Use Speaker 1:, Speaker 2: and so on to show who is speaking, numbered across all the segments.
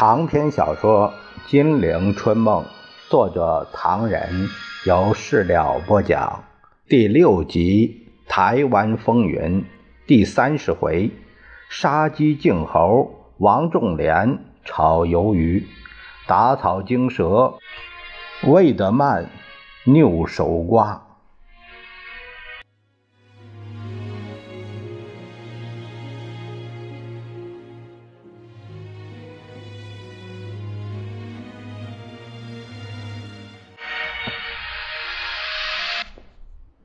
Speaker 1: 长篇小说《金陵春梦》，作者唐人，由事了播讲。第六集《台湾风云》第三十回：杀鸡儆猴，王仲廉炒鱿鱼，打草惊蛇，魏德曼拗手瓜。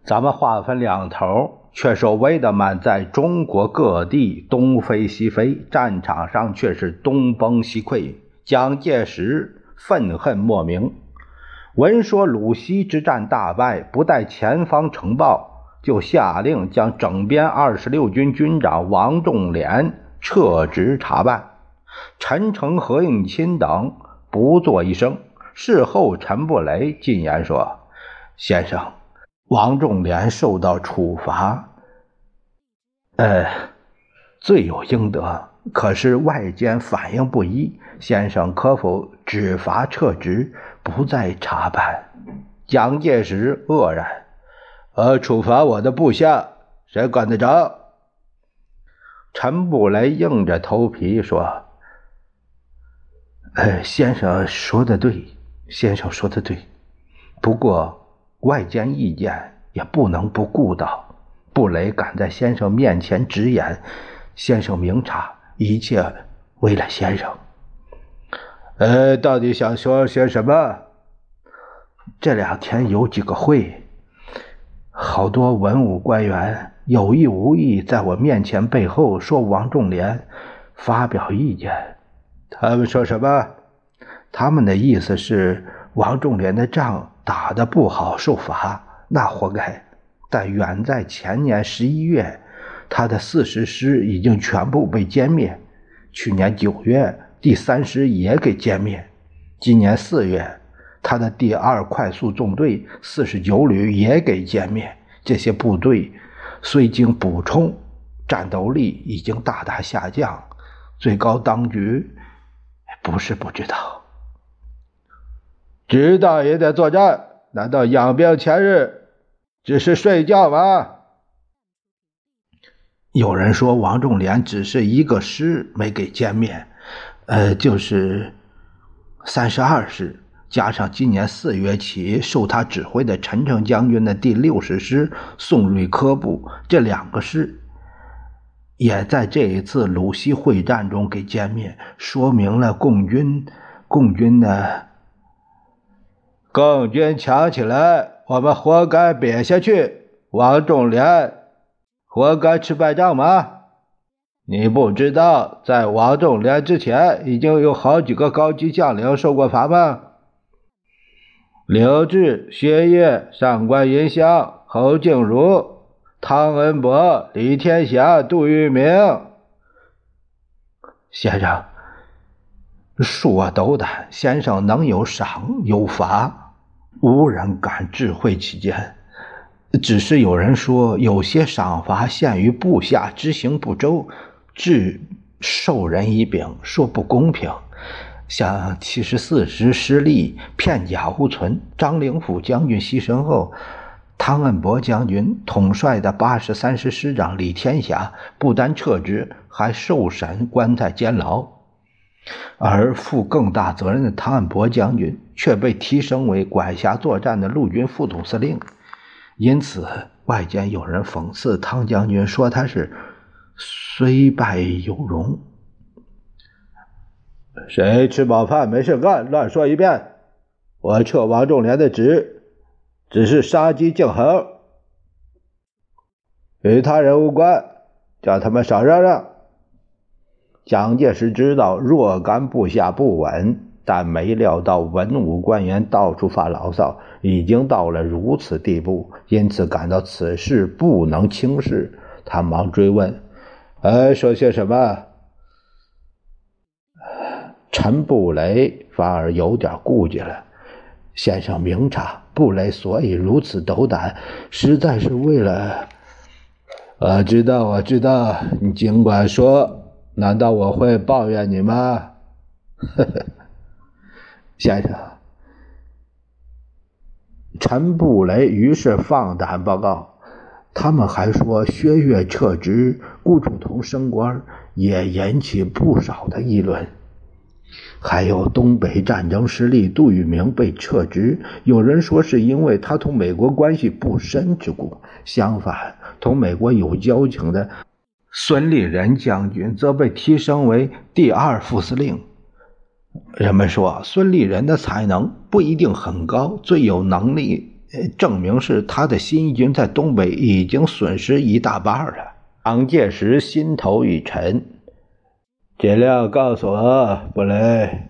Speaker 1: 咱们话分两头，却说魏德曼在中国各地东飞西飞，战场上却是东崩西溃。蒋介石愤恨莫名，闻说鲁西之战大败，不待前方呈报，就下令将整编二十六军军长王仲廉撤职查办。陈诚、何应钦等不作一声。事后，陈布雷进言说：“先生。”王仲廉受到处罚，呃，罪有应得。可是外间反应不一，先生可否只罚撤职，不再查办？蒋介石愕然：“呃，处罚我的部下，谁管得着？”陈布雷硬着头皮说：“呃，先生说的对，先生说的对。不过……”外间意见也不能不顾到。布雷敢在先生面前直言：“先生明察，一切为了先生。”呃，到底想说些什么？这两天有几个会，好多文武官员有意无意在我面前背后说王仲廉，发表意见。他们说什么？他们的意思是王仲廉的账。打得不好受罚，那活该。但远在前年十一月，他的四十师已经全部被歼灭；去年九月，第三师也给歼灭；今年四月，他的第二快速纵队四十九旅也给歼灭。这些部队虽经补充，战斗力已经大大下降。最高当局不是不知道。知道也得作战，难道养兵千日只是睡觉吗？有人说王仲廉只是一个师没给歼灭，呃，就是三十二师，加上今年四月起受他指挥的陈诚将军的第六十师宋瑞科部，这两个师也在这一次鲁西会战中给歼灭，说明了共军共军的。共军强起来，我们活该瘪下去。王仲廉活该吃败仗吗？你不知道，在王仲廉之前，已经有好几个高级将领受过罚吗？刘志、薛岳、上官云霄、侯静茹、汤恩伯、李天祥、杜聿明。先生，说斗胆，先生能有赏有罚。无人敢智慧其间，只是有人说有些赏罚限于部下执行不周，致授人以柄，说不公平。像七十四师失利，片甲无存，张灵甫将军牺牲后，汤恩伯将军统帅的八十三师师长李天霞不单撤职，还受审关在监牢。而负更大责任的汤恩伯将军却被提升为管辖作战的陆军副总司令，因此外间有人讽刺汤将军，说他是虽败犹荣。谁吃饱饭没事干，乱说一遍！我撤王仲廉的职，只是杀鸡儆猴，与他人无关，叫他们少嚷嚷。蒋介石知道若干部下不稳，但没料到文武官员到处发牢骚，已经到了如此地步，因此感到此事不能轻视。他忙追问：“哎，说些什么？”陈布雷反而有点顾忌了。先生明察，布雷所以如此斗胆，实在是为了……我知道，我知道，你尽管说。难道我会抱怨你吗？呵呵，先生。陈布雷于是放胆报告，他们还说薛岳撤职，顾祝同升官，也引起不少的议论。还有东北战争失利，杜聿明被撤职，有人说是因为他同美国关系不深之故。相反，同美国有交情的孙立人将军则被提升为第二副司令。人们说，孙立人的才能不一定很高，最有能力证明是他的新军在东北已经损失一大半了。蒋介石心头一沉。尽量告诉我，布雷。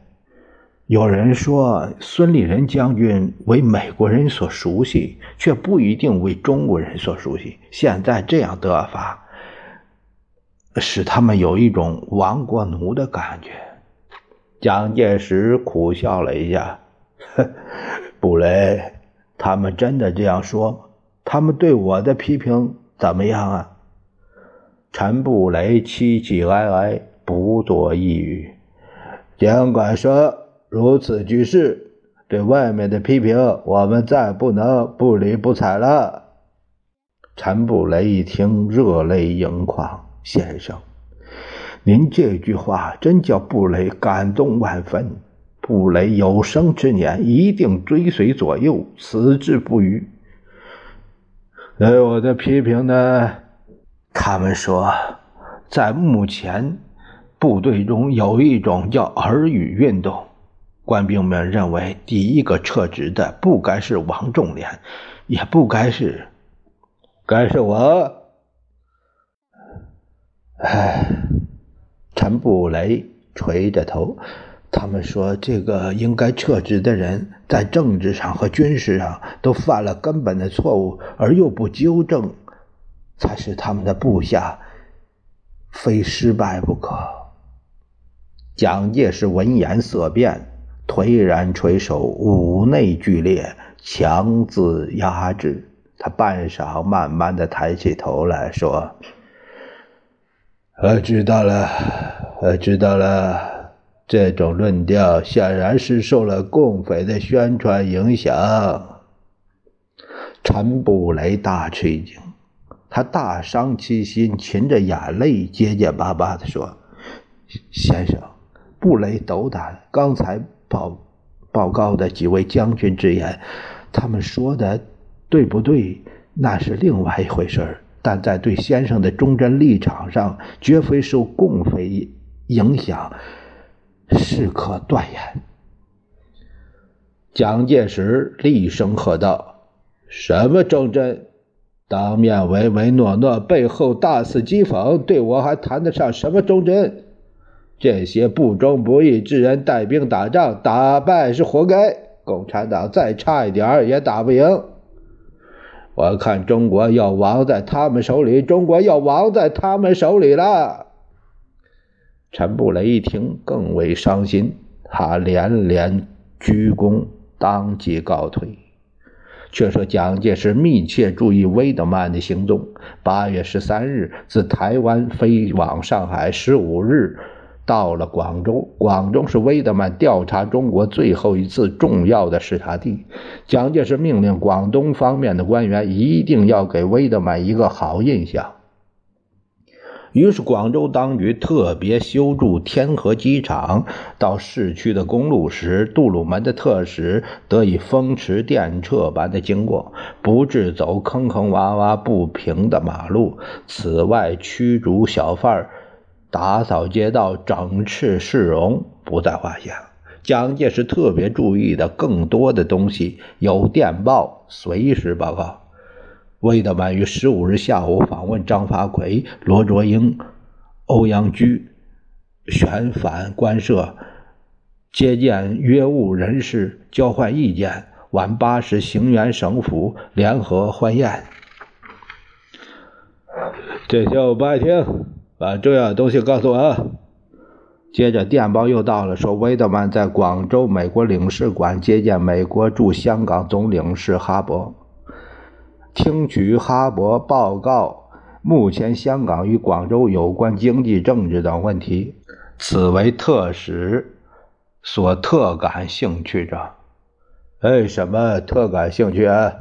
Speaker 1: 有人说孙立人将军为美国人所熟悉，却不一定为中国人所熟悉。现在这样得法，使他们有一种亡国奴的感觉。蒋介石苦笑了一下：“ 布雷，他们真的这样说？他们对我的批评怎么样啊？”陈布雷凄凄哀哀。不作一语。尽管说如此局势，对外面的批评，我们再不能不理不睬了。陈布雷一听，热泪盈眶。先生，您这句话真叫布雷感动万分。布雷有生之年一定追随左右，矢志不渝。对我的批评呢？他们说，在目前。部队中有一种叫耳语运动，官兵们认为第一个撤职的不该是王仲廉，也不该是，该是我。唉，陈布雷垂着头，他们说这个应该撤职的人在政治上和军事上都犯了根本的错误，而又不纠正，才使他们的部下非失败不可。蒋介石闻言色变，颓然垂首，五内俱裂，强自压制。他半晌，慢慢的抬起头来说：“我知道了，我知道了。这种论调显然是受了共匪的宣传影响。”陈布雷大吃一惊，他大伤其心，噙着眼泪，结结巴巴的说：“先生。”布雷斗胆，刚才报报告的几位将军之言，他们说的对不对？那是另外一回事但在对先生的忠贞立场上，绝非受共匪影响，是可断言。蒋介石厉声喝道：“什么忠贞？当面唯唯诺诺，背后大肆讥讽，对我还谈得上什么忠贞？”这些不忠不义之人带兵打仗，打败是活该。共产党再差一点也打不赢。我看中国要亡在他们手里，中国要亡在他们手里了。陈布雷一听更为伤心，他连连鞠躬，当即告退。却说蒋介石密切注意威德曼的行踪。八月十三日，自台湾飞往上海，十五日。到了广州，广州是威德曼调查中国最后一次重要的视察地。蒋介石命令广东方面的官员一定要给威德曼一个好印象。于是，广州当局特别修筑天河机场，到市区的公路时，杜鲁门的特使得以风驰电掣般的经过，不致走坑坑洼洼不平的马路。此外，驱逐小贩儿打扫街道、整饬市容不在话下。蒋介石特别注意的更多的东西有电报随时报告。魏德曼于十五日下午访问张发奎、罗卓英、欧阳居，旋返官舍，接见约务人士，交换意见。晚八时，行辕省府联合欢宴。这些我不爱听。把重要的东西告诉我。接着电报又到了，说威德曼在广州美国领事馆接见美国驻香港总领事哈勃，听取哈勃报告目前香港与广州有关经济、政治等问题。此为特使所特感兴趣者。为什么特感兴趣啊？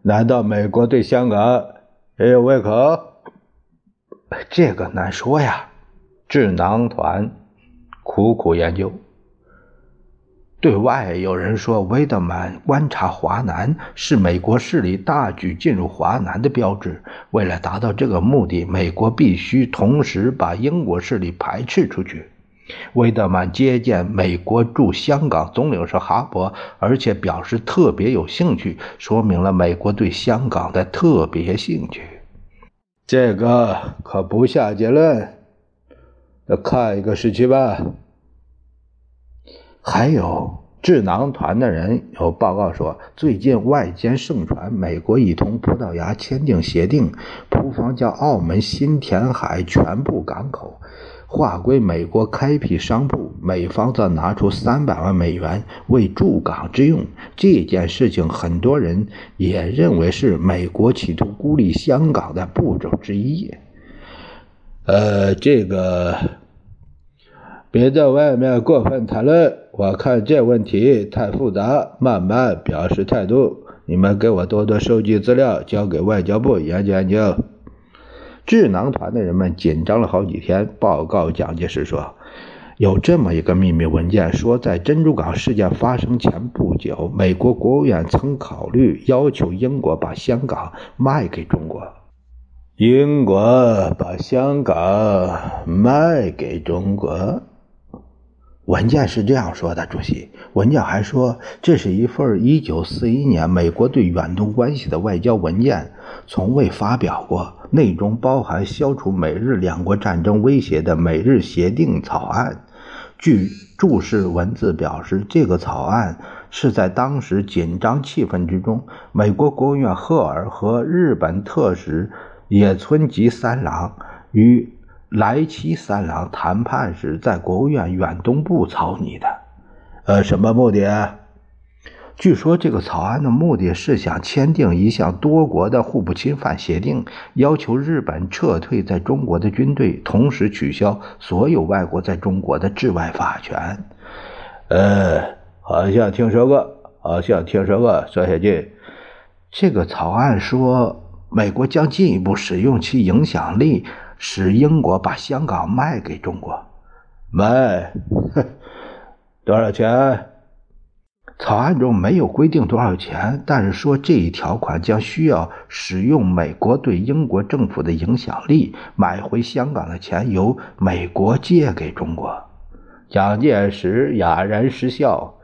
Speaker 1: 难道美国对香港也有胃口？这个难说呀。智囊团苦苦研究。对外有人说，威德曼观察华南是美国势力大举进入华南的标志。为了达到这个目的，美国必须同时把英国势力排斥出去。威德曼接见美国驻香港总领事哈勃，而且表示特别有兴趣，说明了美国对香港的特别兴趣。这个可不下结论。看一个时期吧。还有智囊团的人有报告说，最近外间盛传美国已同葡萄牙签订协定，葡方将澳门新填海全部港口划归美国开辟商铺，美方则拿出三百万美元为驻港之用。这件事情，很多人也认为是美国企图孤立香港的步骤之一。呃，这个。别在外面过分谈论，我看这问题太复杂，慢慢表示态度。你们给我多多收集资料，交给外交部研究研究。智囊团的人们紧张了好几天。报告蒋介石说，有这么一个秘密文件，说在珍珠港事件发生前不久，美国国务院曾考虑要求英国把香港卖给中国。英国把香港卖给中国。文件是这样说的，主席。文件还说，这是一份1941年美国对远东关系的外交文件，从未发表过。内中包含消除美日两国战争威胁的美日协定草案。据注释文字表示，这个草案是在当时紧张气氛之中，美国国务院赫尔和日本特使野村吉三郎与。莱奇三郎谈判时在国务院远东部草拟的，呃，什么目的？据说这个草案的目的是想签订一项多国的互不侵犯协定，要求日本撤退在中国的军队，同时取消所有外国在中国的治外法权。呃，好像听说过，好像听说过。说下去，这个草案说，美国将进一步使用其影响力。使英国把香港卖给中国，卖多少钱？草案中没有规定多少钱，但是说这一条款将需要使用美国对英国政府的影响力，买回香港的钱由美国借给中国。蒋介石哑然失笑：“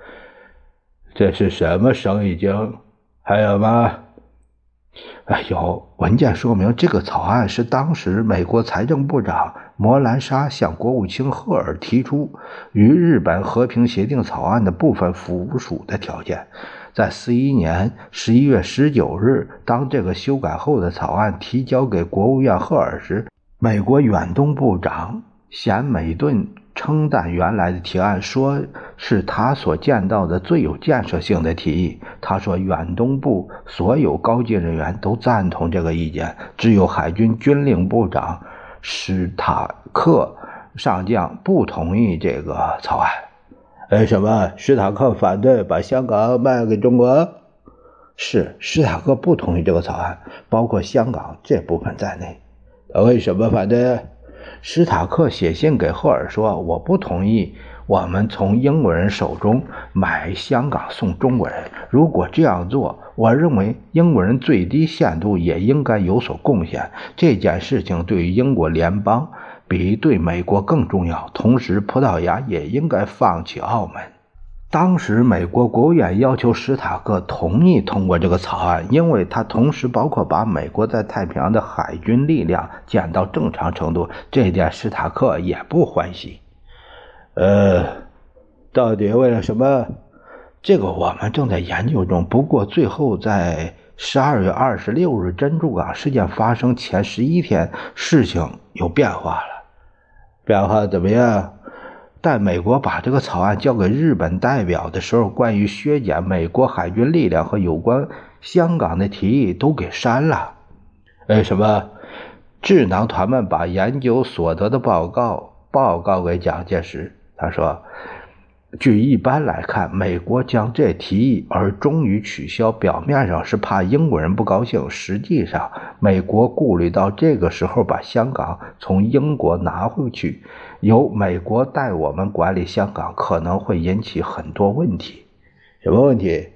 Speaker 1: 这是什么生意经？还有吗？”哎，有文件说明，这个草案是当时美国财政部长摩兰沙向国务卿赫尔提出与日本和平协定草案的部分附属的条件。在四一年十一月十九日，当这个修改后的草案提交给国务院赫尔时，美国远东部长贤美顿。称赞原来的提案，说是他所见到的最有建设性的提议。他说，远东部所有高级人员都赞同这个意见，只有海军军令部长史塔克上将不同意这个草案。为什么史塔克反对把香港卖给中国？是史塔克不同意这个草案，包括香港这部分在内。他为什么反对？史塔克写信给赫尔说：“我不同意我们从英国人手中买香港送中国人。如果这样做，我认为英国人最低限度也应该有所贡献。这件事情对于英国联邦比对美国更重要。同时，葡萄牙也应该放弃澳门。”当时，美国国务院要求史塔克同意通过这个草案，因为它同时包括把美国在太平洋的海军力量减到正常程度。这一点史塔克也不欢喜。呃，到底为了什么？这个我们正在研究中。不过，最后在十二月二十六日珍珠港事件发生前十一天，事情有变化了。变化怎么样？在美国把这个草案交给日本代表的时候，关于削减美国海军力量和有关香港的提议都给删了。为什么？智囊团们把研究所得的报告报告给蒋介石。他说：“据一般来看，美国将这提议而终于取消，表面上是怕英国人不高兴，实际上美国顾虑到这个时候把香港从英国拿回去，由美国代我们管理香港，可能会引起很多问题。
Speaker 2: 什么问题？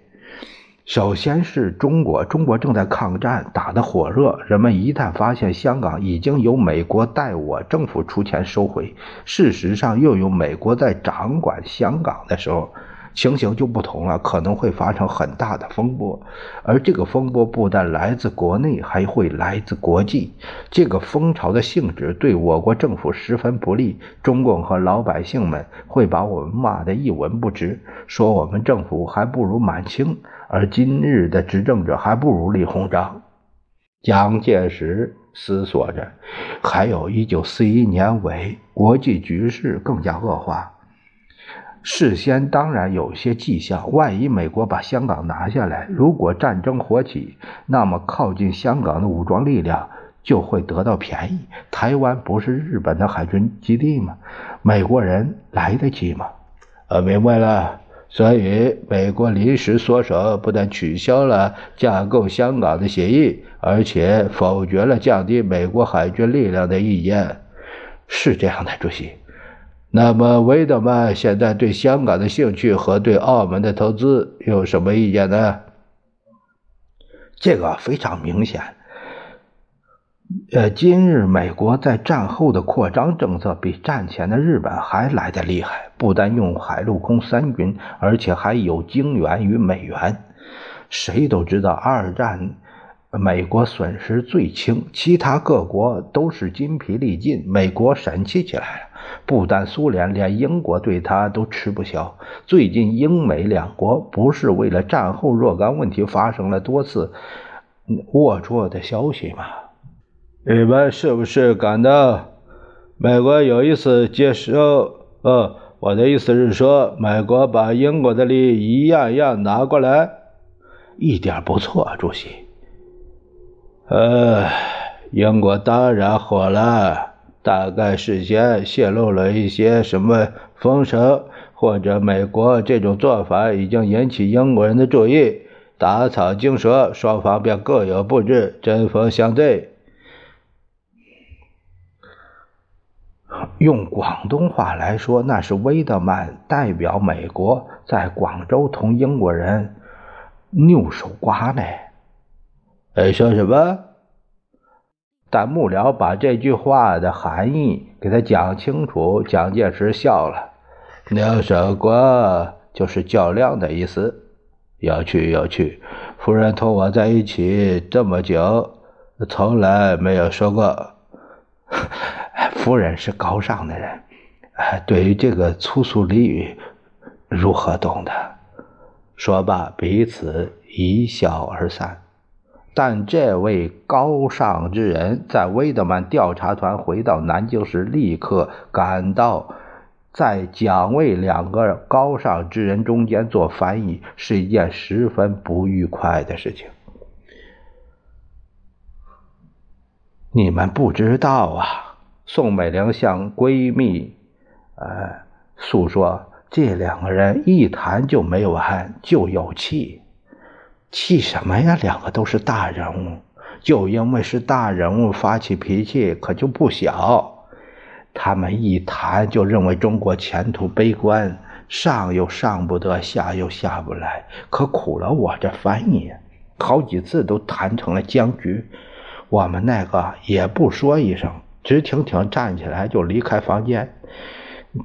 Speaker 1: 首先是中国，中国正在抗战，打得火热。人们一旦发现香港已经由美国代我政府出钱收回，事实上又有美国在掌管香港的时候。情形就不同了，可能会发生很大的风波，而这个风波不但来自国内，还会来自国际。这个风潮的性质对我国政府十分不利，中共和老百姓们会把我们骂得一文不值，说我们政府还不如满清，而今日的执政者还不如李鸿章。蒋介石思索着，还有一九四一年尾，国际局势更加恶化。事先当然有些迹象，万一美国把香港拿下来，如果战争火起，那么靠近香港的武装力量就会得到便宜。台湾不是日本的海军基地吗？美国人来得及吗？
Speaker 2: 呃，明白了。所以，美国临时缩手，不但取消了架构香港的协议，而且否决了降低美国海军力量的意见。
Speaker 1: 是这样的，主席。
Speaker 2: 那么，威德曼现在对香港的兴趣和对澳门的投资有什么意见呢？
Speaker 1: 这个非常明显。呃，今日美国在战后的扩张政策比战前的日本还来得厉害，不但用海陆空三军，而且还有精元与美元。谁都知道，二战美国损失最轻，其他各国都是筋疲力尽，美国神气起来了。不但苏联，连英国对他都吃不消。最近英美两国不是为了战后若干问题发生了多次龌龊的消息吗？
Speaker 2: 你们是不是感到美国有意思接受？呃，我的意思是说，美国把英国的利益一样一样拿过来，
Speaker 1: 一点不错，主席。
Speaker 2: 呃，英国当然火了。大概事先泄露了一些什么风声，或者美国这种做法已经引起英国人的注意，打草惊蛇，双方便各有布置，针锋相对。
Speaker 1: 用广东话来说，那是威德曼代表美国在广州同英国人拗手瓜呢。
Speaker 2: 哎，说什么？
Speaker 1: 但幕僚把这句话的含义给他讲清楚，蒋介石笑了。
Speaker 2: 两手瓜就是较量的意思。有趣，有趣。夫人同我在一起这么久，从来没有说过。
Speaker 1: 夫人是高尚的人，对于这个粗俗俚语如何懂得？说罢，彼此一笑而散。但这位高尚之人，在威德曼调查团回到南京时，立刻感到在蒋魏两个高尚之人中间做翻译是一件十分不愉快的事情。你们不知道啊，宋美龄向闺蜜呃诉说，这两个人一谈就没完，就有气。气什么呀？两个都是大人物，就因为是大人物发起脾气可就不小。他们一谈就认为中国前途悲观，上又上不得，下又下不来。可苦了我这翻译，好几次都谈成了僵局。我们那个也不说一声，直挺挺站起来就离开房间，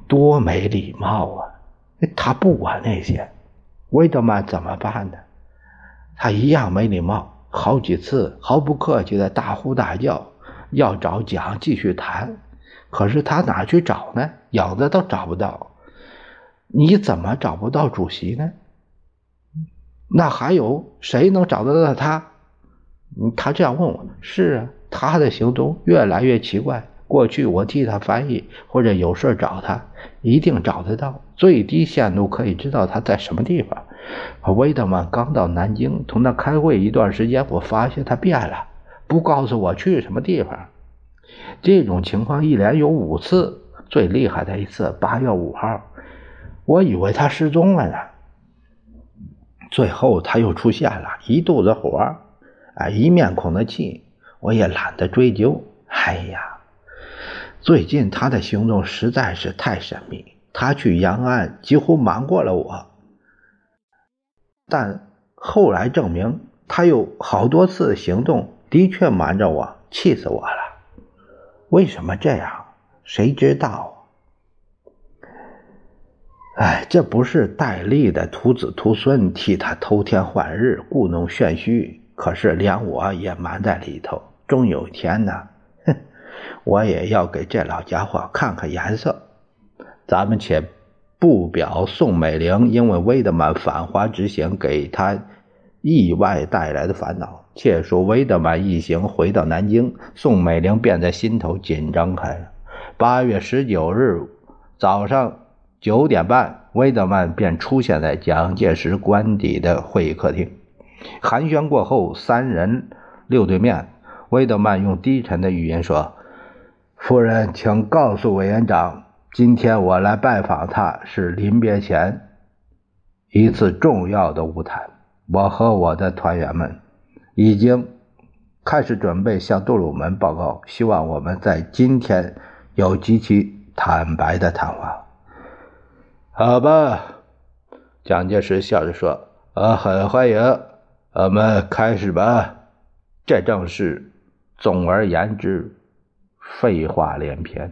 Speaker 1: 多没礼貌啊！他不管那些，威德曼怎么办呢？他一样没礼貌，好几次毫不客气的大呼大叫，要找蒋继续谈。可是他哪去找呢？影子都找不到。你怎么找不到主席呢？那还有谁能找得到他？他这样问我。是啊，他的行踪越来越奇怪。过去我替他翻译，或者有事找他，一定找得到。最低限度可以知道他在什么地方。威特曼刚到南京，同他开会一段时间，我发现他变了，不告诉我去什么地方。这种情况一连有五次，最厉害的一次八月五号，我以为他失踪了呢。最后他又出现了，一肚子火，哎，一面孔的气，我也懒得追究。哎呀，最近他的行动实在是太神秘，他去延安几乎瞒过了我，但后来证明他有好多次行动的确瞒着我，气死我了。为什么这样？谁知道？哎，这不是戴笠的徒子徒孙替他偷天换日、故弄玄虚，可是连我也瞒在里头。终有一天呢，哼，我也要给这老家伙看看颜色。咱们且不表宋美龄因为威德曼反华之行给他意外带来的烦恼，且说威德曼一行回到南京，宋美龄便在心头紧张开了。八月十九日早上。九点半，威德曼便出现在蒋介石官邸的会议客厅。寒暄过后，三人六对面。威德曼用低沉的语言说：“夫人，请告诉委员长，今天我来拜访他是临别前一次重要的晤谈。我和我的团员们已经开始准备向杜鲁门报告，希望我们在今天有极其坦白的谈话。”
Speaker 2: 好吧，蒋介石笑着说：“我很欢迎，我们开始吧。
Speaker 1: 这正是，总而言之，废话连篇。”